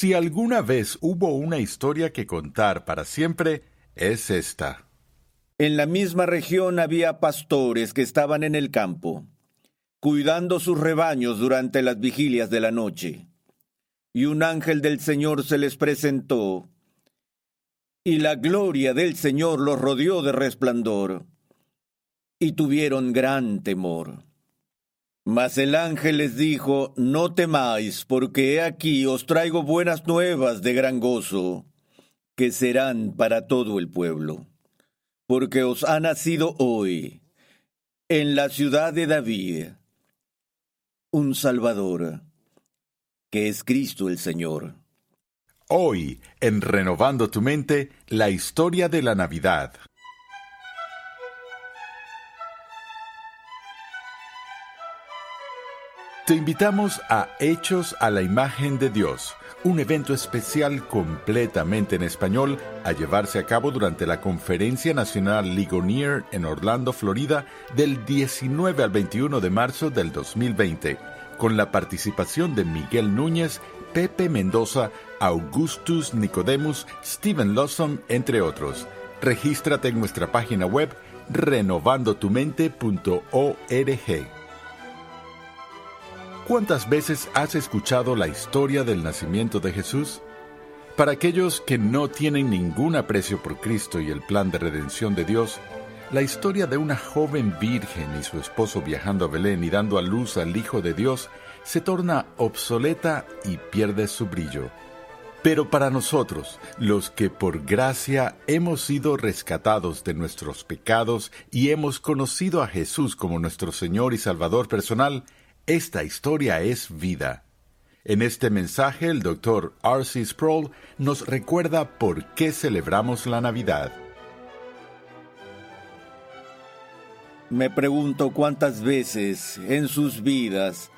Si alguna vez hubo una historia que contar para siempre, es esta. En la misma región había pastores que estaban en el campo, cuidando sus rebaños durante las vigilias de la noche. Y un ángel del Señor se les presentó, y la gloria del Señor los rodeó de resplandor, y tuvieron gran temor. Mas el ángel les dijo, No temáis, porque he aquí os traigo buenas nuevas de gran gozo, que serán para todo el pueblo porque os ha nacido hoy en la ciudad de David un Salvador, que es Cristo el Señor. Hoy, en Renovando tu Mente, la historia de la Navidad. Te invitamos a Hechos a la Imagen de Dios un evento especial completamente en español a llevarse a cabo durante la Conferencia Nacional Ligonier en Orlando, Florida, del 19 al 21 de marzo del 2020, con la participación de Miguel Núñez, Pepe Mendoza, Augustus Nicodemus, Steven Lawson, entre otros. Regístrate en nuestra página web renovandotumente.org. ¿Cuántas veces has escuchado la historia del nacimiento de Jesús? Para aquellos que no tienen ningún aprecio por Cristo y el plan de redención de Dios, la historia de una joven virgen y su esposo viajando a Belén y dando a luz al Hijo de Dios se torna obsoleta y pierde su brillo. Pero para nosotros, los que por gracia hemos sido rescatados de nuestros pecados y hemos conocido a Jesús como nuestro Señor y Salvador personal, esta historia es vida. En este mensaje el doctor R.C. Sproul nos recuerda por qué celebramos la Navidad. Me pregunto cuántas veces en sus vidas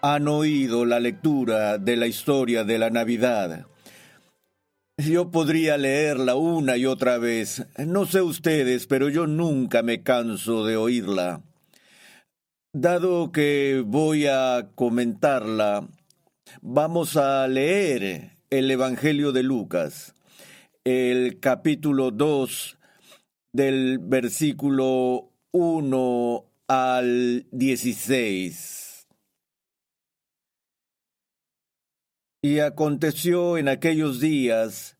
han oído la lectura de la historia de la Navidad. Yo podría leerla una y otra vez. No sé ustedes, pero yo nunca me canso de oírla. Dado que voy a comentarla, vamos a leer el Evangelio de Lucas, el capítulo 2 del versículo 1 al 16. Y aconteció en aquellos días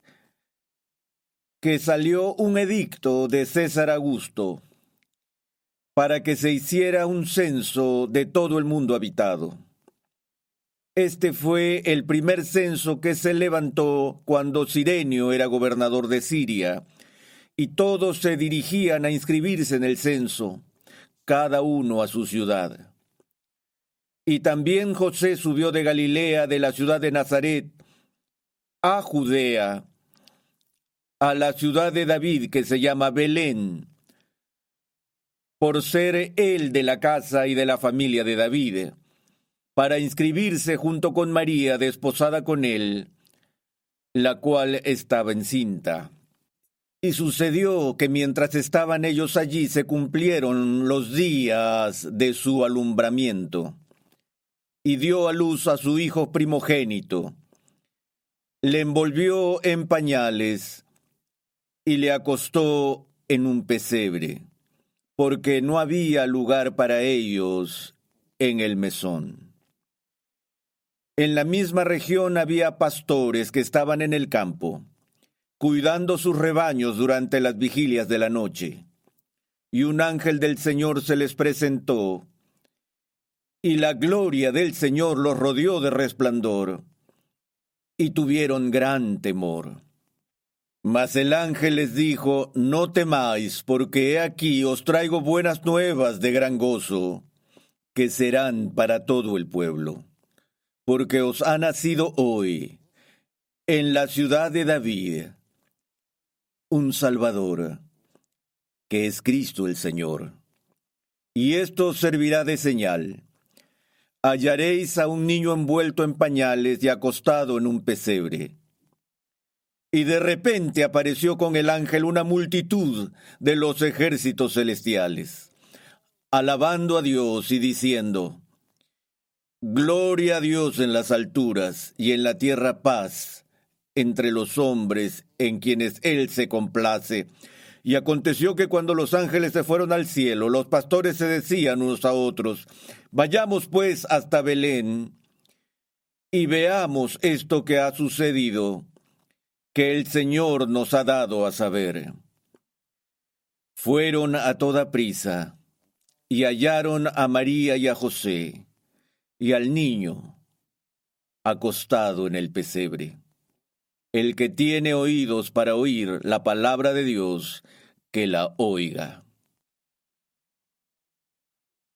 que salió un edicto de César Augusto para que se hiciera un censo de todo el mundo habitado. Este fue el primer censo que se levantó cuando Sirenio era gobernador de Siria, y todos se dirigían a inscribirse en el censo, cada uno a su ciudad. Y también José subió de Galilea, de la ciudad de Nazaret, a Judea, a la ciudad de David que se llama Belén, por ser él de la casa y de la familia de David, para inscribirse junto con María, desposada con él, la cual estaba encinta. Y sucedió que mientras estaban ellos allí se cumplieron los días de su alumbramiento, y dio a luz a su hijo primogénito. Le envolvió en pañales y le acostó en un pesebre porque no había lugar para ellos en el mesón. En la misma región había pastores que estaban en el campo, cuidando sus rebaños durante las vigilias de la noche. Y un ángel del Señor se les presentó, y la gloria del Señor los rodeó de resplandor, y tuvieron gran temor. Mas el ángel les dijo, No temáis, porque he aquí os traigo buenas nuevas de gran gozo, que serán para todo el pueblo porque os ha nacido hoy en la ciudad de David un Salvador, que es Cristo el Señor. Y esto os servirá de señal. Hallaréis a un niño envuelto en pañales y acostado en un pesebre. Y de repente apareció con el ángel una multitud de los ejércitos celestiales, alabando a Dios y diciendo, Gloria a Dios en las alturas y en la tierra paz entre los hombres en quienes Él se complace. Y aconteció que cuando los ángeles se fueron al cielo, los pastores se decían unos a otros, vayamos pues hasta Belén y veamos esto que ha sucedido, que el Señor nos ha dado a saber. Fueron a toda prisa y hallaron a María y a José y al niño acostado en el pesebre. El que tiene oídos para oír la palabra de Dios, que la oiga.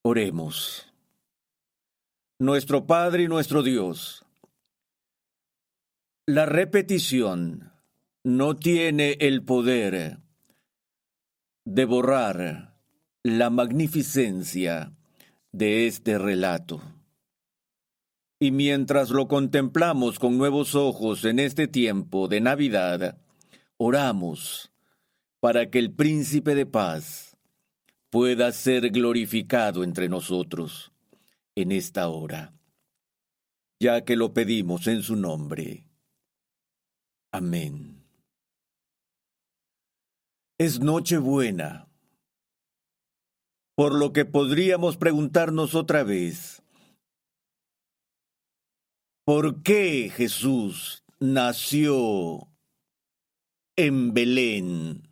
Oremos. Nuestro Padre y nuestro Dios, la repetición no tiene el poder de borrar la magnificencia de este relato. Y mientras lo contemplamos con nuevos ojos en este tiempo de Navidad, oramos para que el príncipe de paz pueda ser glorificado entre nosotros en esta hora, ya que lo pedimos en su nombre. Amén. Es Nochebuena, por lo que podríamos preguntarnos otra vez, ¿Por qué Jesús nació en Belén?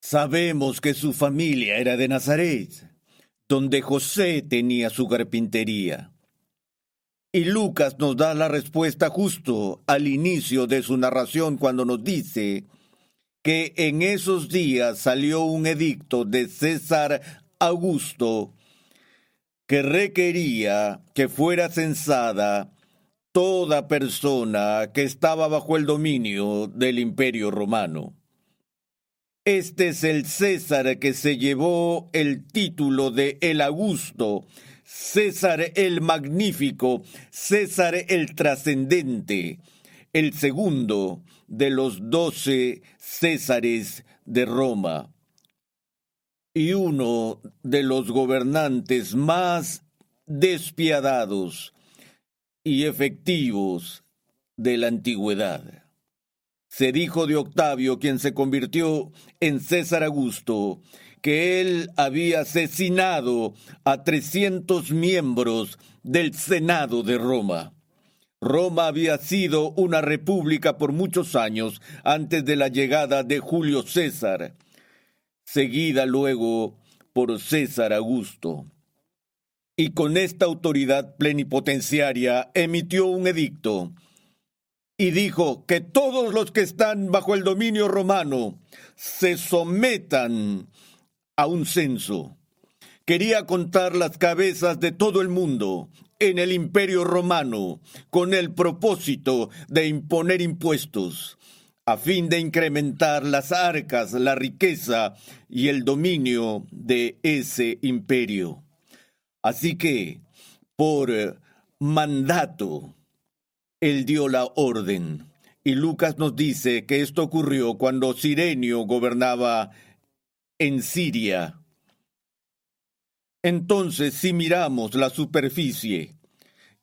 Sabemos que su familia era de Nazaret, donde José tenía su carpintería. Y Lucas nos da la respuesta justo al inicio de su narración cuando nos dice que en esos días salió un edicto de César Augusto que requería que fuera censada toda persona que estaba bajo el dominio del imperio romano. Este es el César que se llevó el título de el Augusto, César el Magnífico, César el Trascendente, el segundo de los doce Césares de Roma y uno de los gobernantes más despiadados y efectivos de la antigüedad. Se dijo de Octavio, quien se convirtió en César Augusto, que él había asesinado a 300 miembros del Senado de Roma. Roma había sido una república por muchos años antes de la llegada de Julio César, seguida luego por César Augusto y con esta autoridad plenipotenciaria emitió un edicto y dijo que todos los que están bajo el dominio romano se sometan a un censo. Quería contar las cabezas de todo el mundo en el imperio romano con el propósito de imponer impuestos a fin de incrementar las arcas, la riqueza y el dominio de ese imperio. Así que, por eh, mandato, él dio la orden. Y Lucas nos dice que esto ocurrió cuando Sirenio gobernaba en Siria. Entonces, si miramos la superficie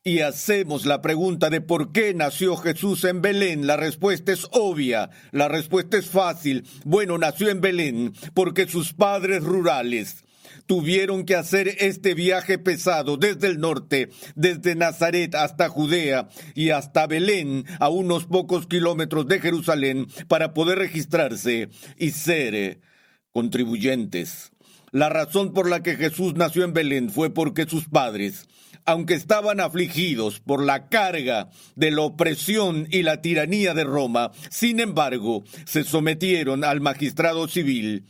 y hacemos la pregunta de por qué nació Jesús en Belén, la respuesta es obvia, la respuesta es fácil. Bueno, nació en Belén porque sus padres rurales tuvieron que hacer este viaje pesado desde el norte, desde Nazaret hasta Judea y hasta Belén, a unos pocos kilómetros de Jerusalén, para poder registrarse y ser contribuyentes. La razón por la que Jesús nació en Belén fue porque sus padres, aunque estaban afligidos por la carga de la opresión y la tiranía de Roma, sin embargo, se sometieron al magistrado civil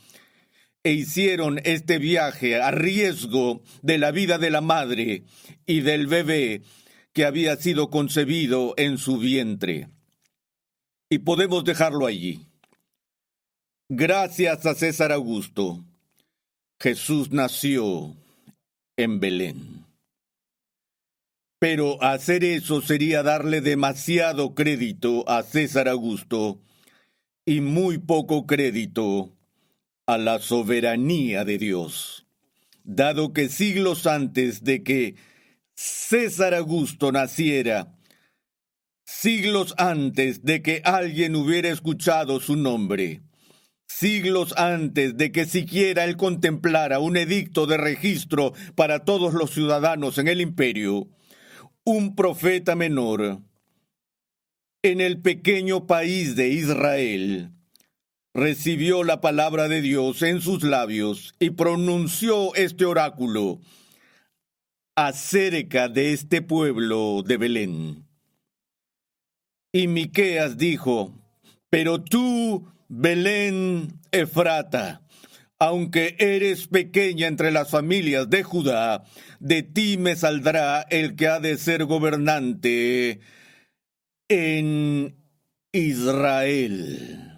e hicieron este viaje a riesgo de la vida de la madre y del bebé que había sido concebido en su vientre. Y podemos dejarlo allí. Gracias a César Augusto, Jesús nació en Belén. Pero hacer eso sería darle demasiado crédito a César Augusto y muy poco crédito a la soberanía de Dios, dado que siglos antes de que César Augusto naciera, siglos antes de que alguien hubiera escuchado su nombre, siglos antes de que siquiera él contemplara un edicto de registro para todos los ciudadanos en el imperio, un profeta menor en el pequeño país de Israel recibió la palabra de Dios en sus labios y pronunció este oráculo acerca de este pueblo de Belén. Y Miqueas dijo: Pero tú, Belén Efrata, aunque eres pequeña entre las familias de Judá, de ti me saldrá el que ha de ser gobernante en Israel.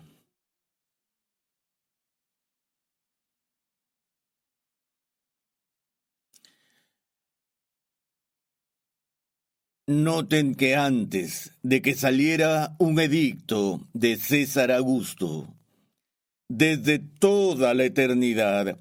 Noten que antes de que saliera un edicto de César Augusto, desde toda la eternidad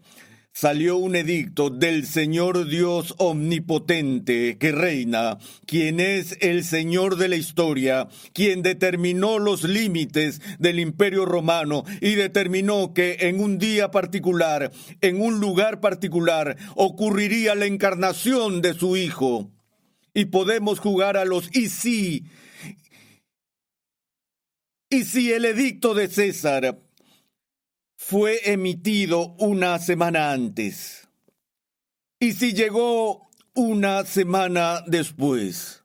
salió un edicto del Señor Dios omnipotente que reina, quien es el Señor de la historia, quien determinó los límites del imperio romano y determinó que en un día particular, en un lugar particular, ocurriría la encarnación de su Hijo. Y podemos jugar a los y si. Y si el edicto de César fue emitido una semana antes. Y si llegó una semana después.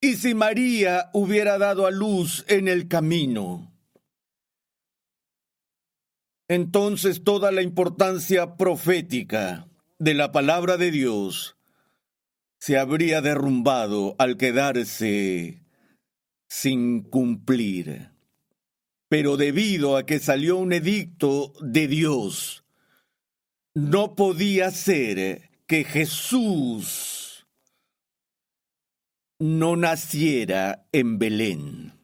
Y si María hubiera dado a luz en el camino. Entonces toda la importancia profética de la palabra de Dios se habría derrumbado al quedarse sin cumplir pero debido a que salió un edicto de Dios, no podía ser que Jesús no naciera en Belén.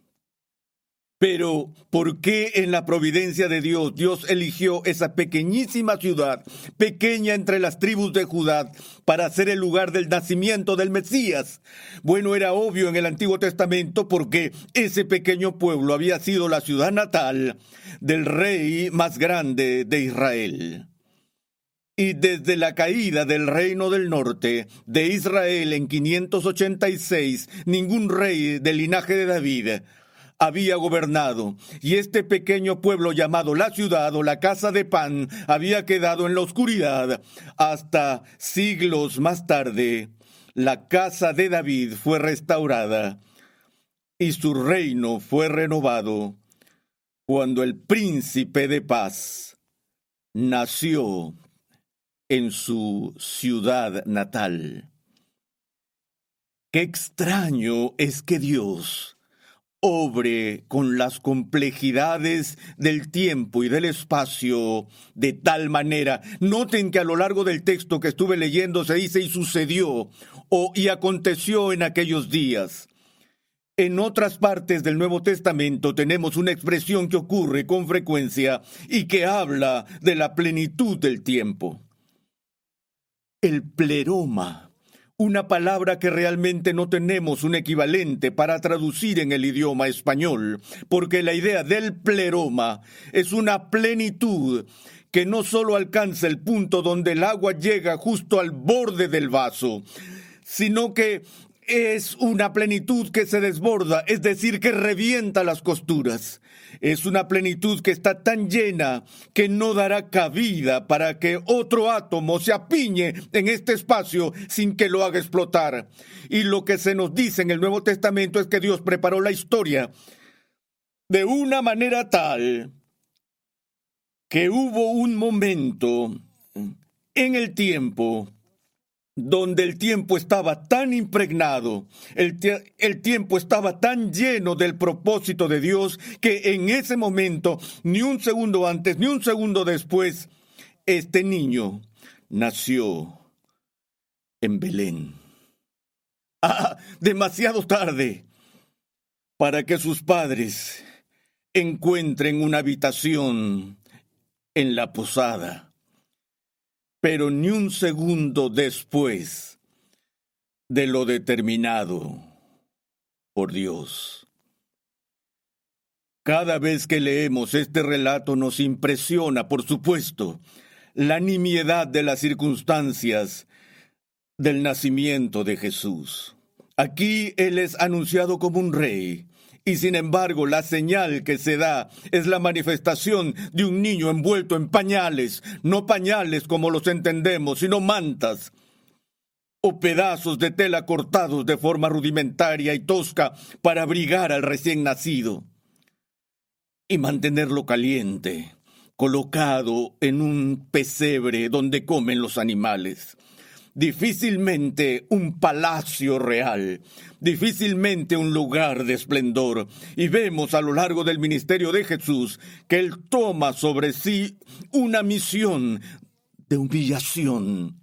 Pero, ¿por qué en la providencia de Dios Dios eligió esa pequeñísima ciudad, pequeña entre las tribus de Judá, para ser el lugar del nacimiento del Mesías? Bueno, era obvio en el Antiguo Testamento porque ese pequeño pueblo había sido la ciudad natal del rey más grande de Israel. Y desde la caída del reino del norte de Israel en 586, ningún rey del linaje de David había gobernado, y este pequeño pueblo llamado la ciudad o la casa de pan había quedado en la oscuridad hasta siglos más tarde. La casa de David fue restaurada y su reino fue renovado cuando el príncipe de paz nació en su ciudad natal. Qué extraño es que Dios obre con las complejidades del tiempo y del espacio de tal manera. Noten que a lo largo del texto que estuve leyendo se dice y sucedió o y aconteció en aquellos días. En otras partes del Nuevo Testamento tenemos una expresión que ocurre con frecuencia y que habla de la plenitud del tiempo. El pleroma una palabra que realmente no tenemos un equivalente para traducir en el idioma español, porque la idea del pleroma es una plenitud que no solo alcanza el punto donde el agua llega justo al borde del vaso, sino que es una plenitud que se desborda, es decir, que revienta las costuras. Es una plenitud que está tan llena que no dará cabida para que otro átomo se apiñe en este espacio sin que lo haga explotar. Y lo que se nos dice en el Nuevo Testamento es que Dios preparó la historia de una manera tal que hubo un momento en el tiempo donde el tiempo estaba tan impregnado, el, tiempo estaba tan lleno del propósito de Dios, que en ese momento, ni un segundo antes, ni un segundo después, este niño nació en Belén. Ah, demasiado tarde para que sus padres encuentren una habitación en la posada pero ni un segundo después de lo determinado por Dios. Cada vez que leemos este relato nos impresiona, por supuesto, la nimiedad de las circunstancias del nacimiento de Jesús. Aquí Él es anunciado como un rey, y sin embargo, la señal que se da es la manifestación de un niño envuelto en pañales, no pañales como los entendemos, sino mantas o pedazos de tela cortados de forma rudimentaria y tosca para abrigar al recién nacido y mantenerlo caliente, colocado en un pesebre donde comen los animales difícilmente un palacio real, difícilmente un lugar de esplendor. Y vemos a lo largo del ministerio de Jesús que Él toma sobre sí una misión de humillación.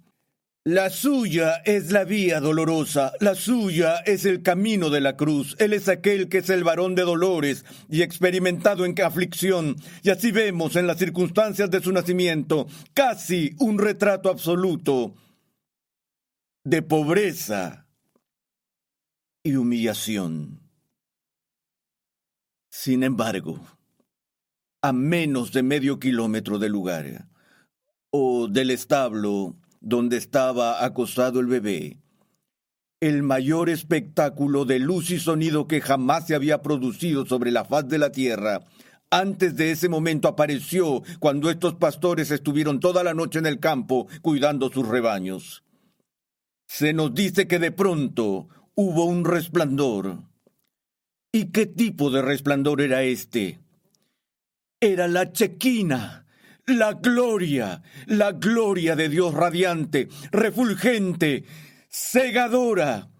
La suya es la vía dolorosa, la suya es el camino de la cruz. Él es aquel que es el varón de dolores y experimentado en aflicción. Y así vemos en las circunstancias de su nacimiento casi un retrato absoluto de pobreza y humillación. Sin embargo, a menos de medio kilómetro del lugar, o del establo donde estaba acostado el bebé, el mayor espectáculo de luz y sonido que jamás se había producido sobre la faz de la tierra, antes de ese momento apareció cuando estos pastores estuvieron toda la noche en el campo cuidando sus rebaños se nos dice que de pronto hubo un resplandor. ¿Y qué tipo de resplandor era este? Era la chequina, la gloria, la gloria de Dios radiante, refulgente, cegadora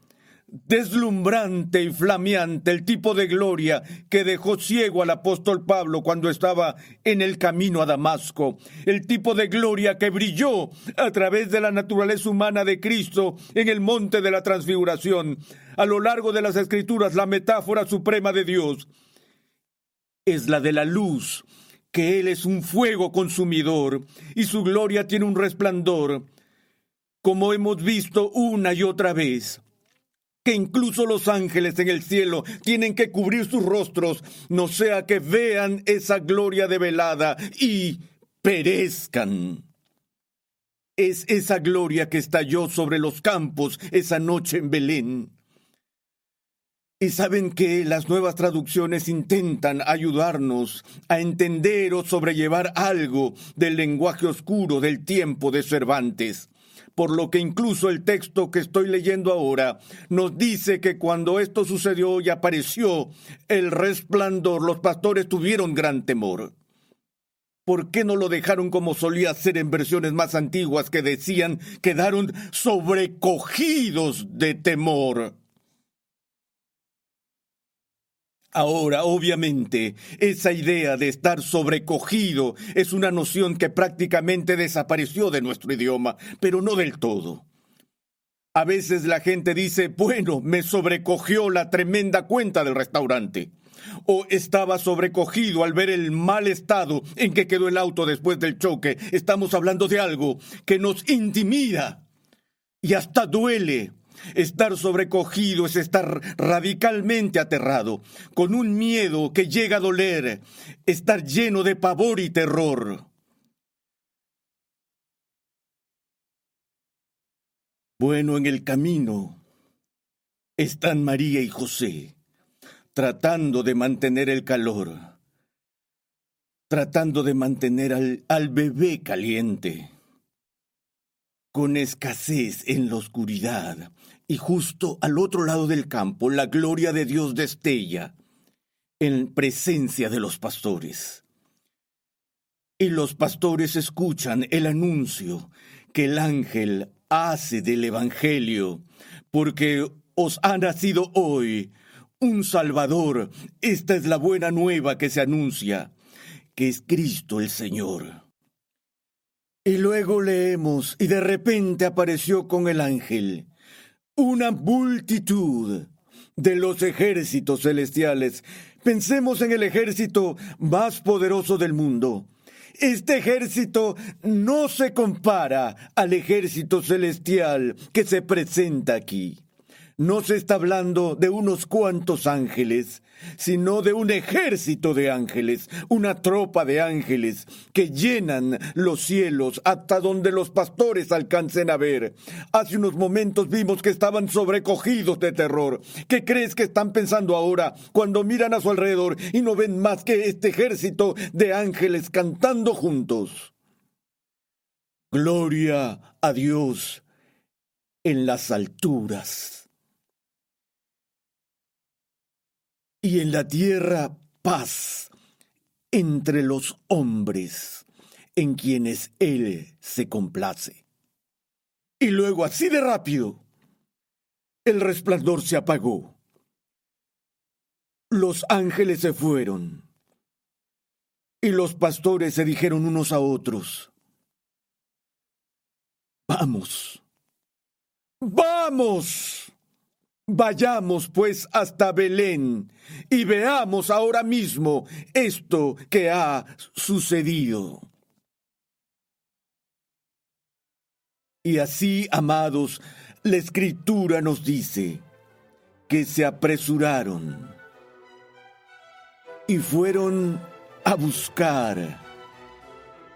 deslumbrante y flameante, el tipo de gloria que dejó ciego al apóstol Pablo cuando estaba en el camino a Damasco, el tipo de gloria que brilló a través de la naturaleza humana de Cristo en el monte de la transfiguración. A lo largo de las escrituras, la metáfora suprema de Dios es la de la luz, que Él es un fuego consumidor y su gloria tiene un resplandor, como hemos visto una y otra vez que incluso los ángeles en el cielo tienen que cubrir sus rostros, no sea que vean esa gloria develada y perezcan. Es esa gloria que estalló sobre los campos esa noche en Belén. Y saben que las nuevas traducciones intentan ayudarnos a entender o sobrellevar algo del lenguaje oscuro del tiempo de Cervantes por lo que incluso el texto que estoy leyendo ahora nos dice que cuando esto sucedió y apareció el resplandor, los pastores tuvieron gran temor. ¿Por qué no lo dejaron como solía ser en versiones más antiguas que decían quedaron sobrecogidos de temor? Ahora, obviamente, esa idea de estar sobrecogido es una noción que prácticamente desapareció de nuestro idioma, pero no del todo. A veces la gente dice, bueno, me sobrecogió la tremenda cuenta del restaurante. O estaba sobrecogido al ver el mal estado en que quedó el auto después del choque. Estamos hablando de algo que nos intimida y hasta duele Estar sobrecogido es estar radicalmente aterrado, con un miedo que llega a doler, estar lleno de pavor y terror. Bueno, en el camino están María y José, tratando de mantener el calor, tratando de mantener al, al bebé caliente con escasez en la oscuridad, y justo al otro lado del campo la gloria de Dios destella en presencia de los pastores. Y los pastores escuchan el anuncio que el ángel hace del Evangelio, porque os ha nacido hoy un Salvador. Esta es la buena nueva que se anuncia, que es Cristo el Señor. Y luego leemos, y de repente apareció con el ángel una multitud de los ejércitos celestiales. Pensemos en el ejército más poderoso del mundo. Este ejército no se compara al ejército celestial que se presenta aquí no se está hablando de unos cuantos ángeles, sino de un ejército de ángeles, una tropa de ángeles que llenan los cielos hasta donde los pastores alcancen a ver. Hace unos momentos vimos que estaban sobrecogidos de terror. ¿Qué crees que están pensando ahora cuando miran a su alrededor y no ven más que este ejército de ángeles cantando juntos? Gloria a Dios en las alturas y en la tierra paz entre los hombres en quienes Él se complace. Y luego, así de rápido, el resplandor se apagó. Los ángeles se fueron. Y los pastores se dijeron unos a otros, vamos, vamos. Vayamos pues hasta Belén y veamos ahora mismo esto que ha sucedido. Y así, amados, la escritura nos dice que se apresuraron y fueron a buscar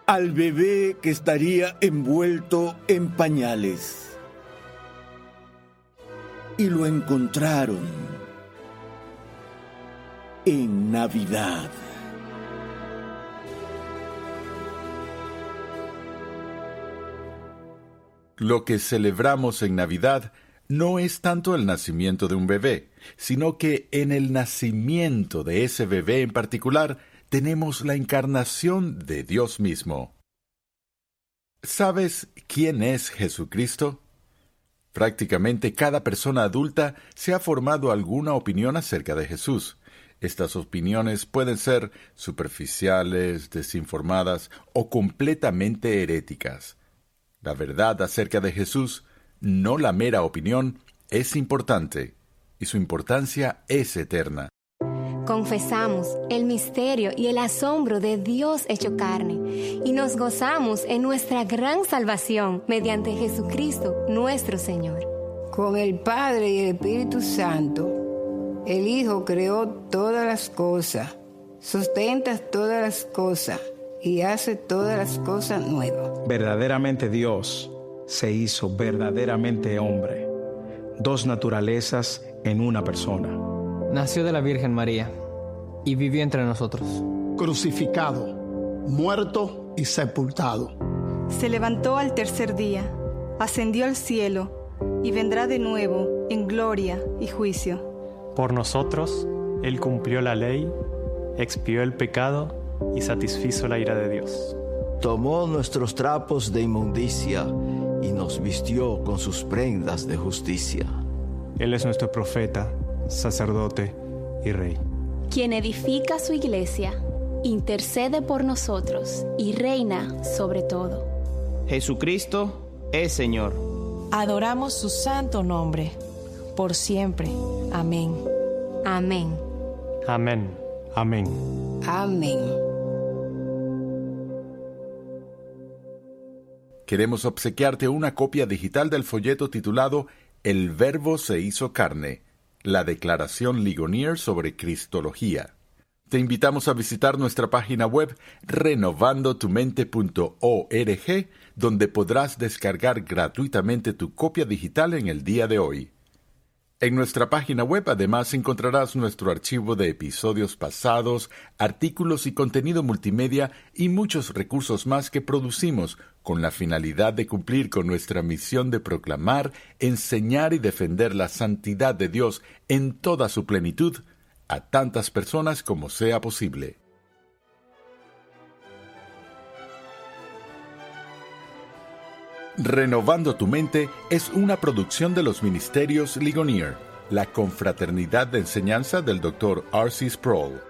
al bebé que estaría envuelto en pañales y lo encontraron en Navidad. Lo que celebramos en Navidad no es tanto el nacimiento de un bebé, sino que en el nacimiento de ese bebé en particular tenemos la encarnación de Dios mismo. ¿Sabes quién es Jesucristo? Prácticamente cada persona adulta se ha formado alguna opinión acerca de Jesús. Estas opiniones pueden ser superficiales, desinformadas o completamente heréticas. La verdad acerca de Jesús, no la mera opinión, es importante, y su importancia es eterna confesamos el misterio y el asombro de Dios hecho carne y nos gozamos en nuestra gran salvación mediante Jesucristo nuestro Señor. Con el Padre y el Espíritu Santo, el Hijo creó todas las cosas, sustenta todas las cosas y hace todas las cosas nuevas. Verdaderamente Dios se hizo verdaderamente hombre, dos naturalezas en una persona Nació de la Virgen María y vivió entre nosotros. Crucificado, muerto y sepultado. Se levantó al tercer día, ascendió al cielo y vendrá de nuevo en gloria y juicio. Por nosotros, Él cumplió la ley, expió el pecado y satisfizo la ira de Dios. Tomó nuestros trapos de inmundicia y nos vistió con sus prendas de justicia. Él es nuestro profeta sacerdote y rey. Quien edifica su iglesia, intercede por nosotros y reina sobre todo. Jesucristo es Señor. Adoramos su santo nombre, por siempre. Amén. Amén. Amén. Amén. Amén. Queremos obsequiarte una copia digital del folleto titulado El Verbo se hizo carne la Declaración Ligonier sobre Cristología. Te invitamos a visitar nuestra página web renovandotumente.org, donde podrás descargar gratuitamente tu copia digital en el día de hoy. En nuestra página web además encontrarás nuestro archivo de episodios pasados, artículos y contenido multimedia y muchos recursos más que producimos con la finalidad de cumplir con nuestra misión de proclamar, enseñar y defender la santidad de Dios en toda su plenitud a tantas personas como sea posible. Renovando tu mente es una producción de los ministerios Ligonier, la confraternidad de enseñanza del Dr. R.C. Sproul.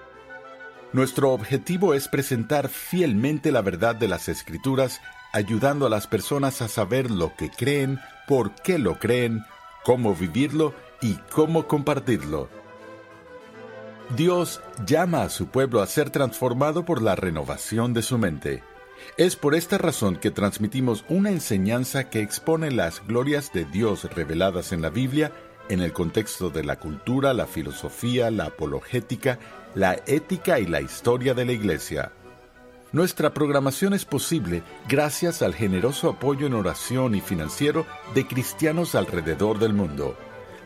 Nuestro objetivo es presentar fielmente la verdad de las Escrituras, ayudando a las personas a saber lo que creen, por qué lo creen, cómo vivirlo y cómo compartirlo. Dios llama a su pueblo a ser transformado por la renovación de su mente. Es por esta razón que transmitimos una enseñanza que expone las glorias de Dios reveladas en la Biblia en el contexto de la cultura, la filosofía, la apologética, la ética y la historia de la Iglesia. Nuestra programación es posible gracias al generoso apoyo en oración y financiero de cristianos alrededor del mundo.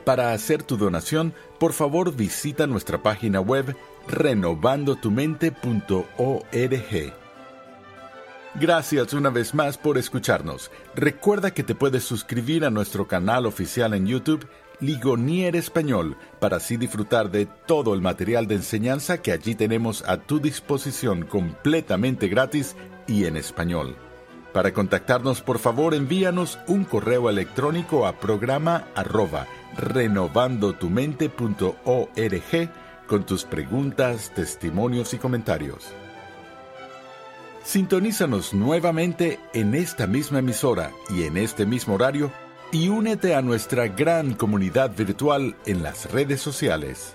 Para hacer tu donación, por favor visita nuestra página web renovandotumente.org. Gracias una vez más por escucharnos. Recuerda que te puedes suscribir a nuestro canal oficial en YouTube, Ligonier Español, para así disfrutar de todo el material de enseñanza que allí tenemos a tu disposición completamente gratis y en español. Para contactarnos, por favor, envíanos un correo electrónico a programa arroba renovandotumente.org con tus preguntas, testimonios y comentarios. Sintonízanos nuevamente en esta misma emisora y en este mismo horario y únete a nuestra gran comunidad virtual en las redes sociales.